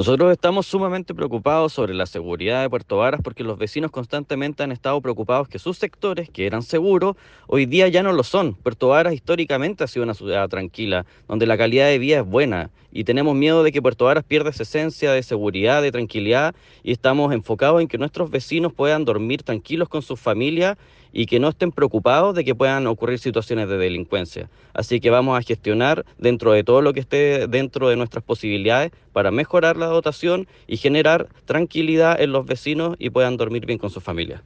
Nosotros estamos sumamente preocupados sobre la seguridad de Puerto Varas porque los vecinos constantemente han estado preocupados que sus sectores, que eran seguros, hoy día ya no lo son. Puerto Varas históricamente ha sido una ciudad tranquila, donde la calidad de vida es buena y tenemos miedo de que Puerto Varas pierda esa esencia de seguridad, de tranquilidad y estamos enfocados en que nuestros vecinos puedan dormir tranquilos con sus familias y que no estén preocupados de que puedan ocurrir situaciones de delincuencia. Así que vamos a gestionar dentro de todo lo que esté dentro de nuestras posibilidades para mejorar la dotación y generar tranquilidad en los vecinos y puedan dormir bien con sus familias.